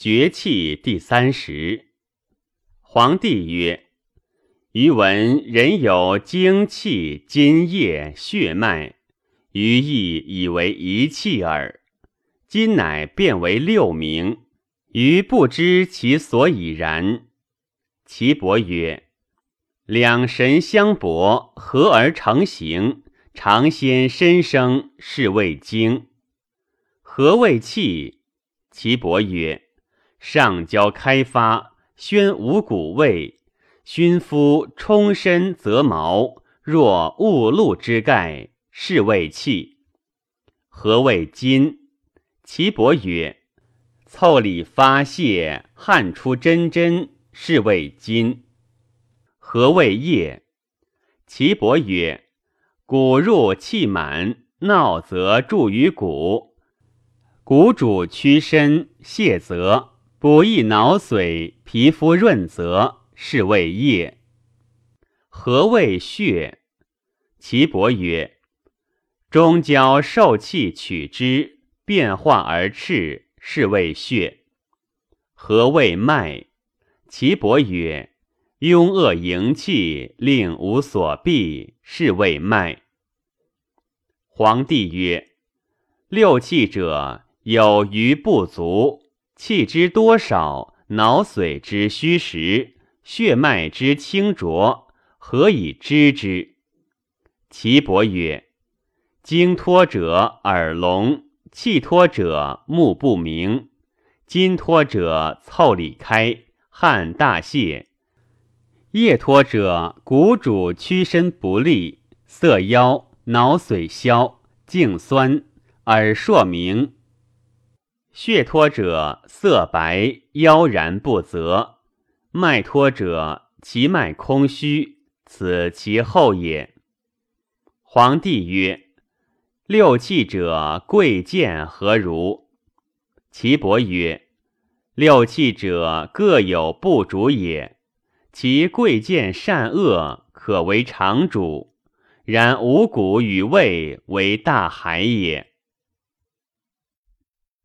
绝气第三十。皇帝曰：“余闻人有精气、津液、血脉，余亦以为一气耳。今乃变为六名，余不知其所以然。”岐伯曰：“两神相搏，合而成形，常先身生，是谓精。何谓气？”岐伯曰：“上焦开发，宣五谷味，熏肤冲身则毛，若雾露之盖，是谓气。何谓筋？”岐伯曰：“腠理发泄，汗出真真，是谓筋。何谓液？”岐伯曰：“骨入气满，闹则注于骨。”骨主屈身，泄则补益脑髓，皮肤润泽，是谓液。何谓血？岐伯曰：中焦受气取之，变化而赤，是谓血。何谓脉？岐伯曰：壅恶营气，令无所避，是谓脉。皇帝曰：六气者。有余不足，气之多少，脑髓之虚实，血脉之清浊，何以知之？岐伯曰：精脱者耳聋，气脱者目不明，筋脱者腠理开，汗大泄；液脱者骨主屈伸不利，色妖，脑髓消，颈酸，耳硕鸣。血脱者色白，腰然不泽；脉脱者其脉空虚，此其后也。皇帝曰：六气者贵贱何如？岐伯曰：六气者各有不主也，其贵贱善恶可为常主，然五谷与味为大海也。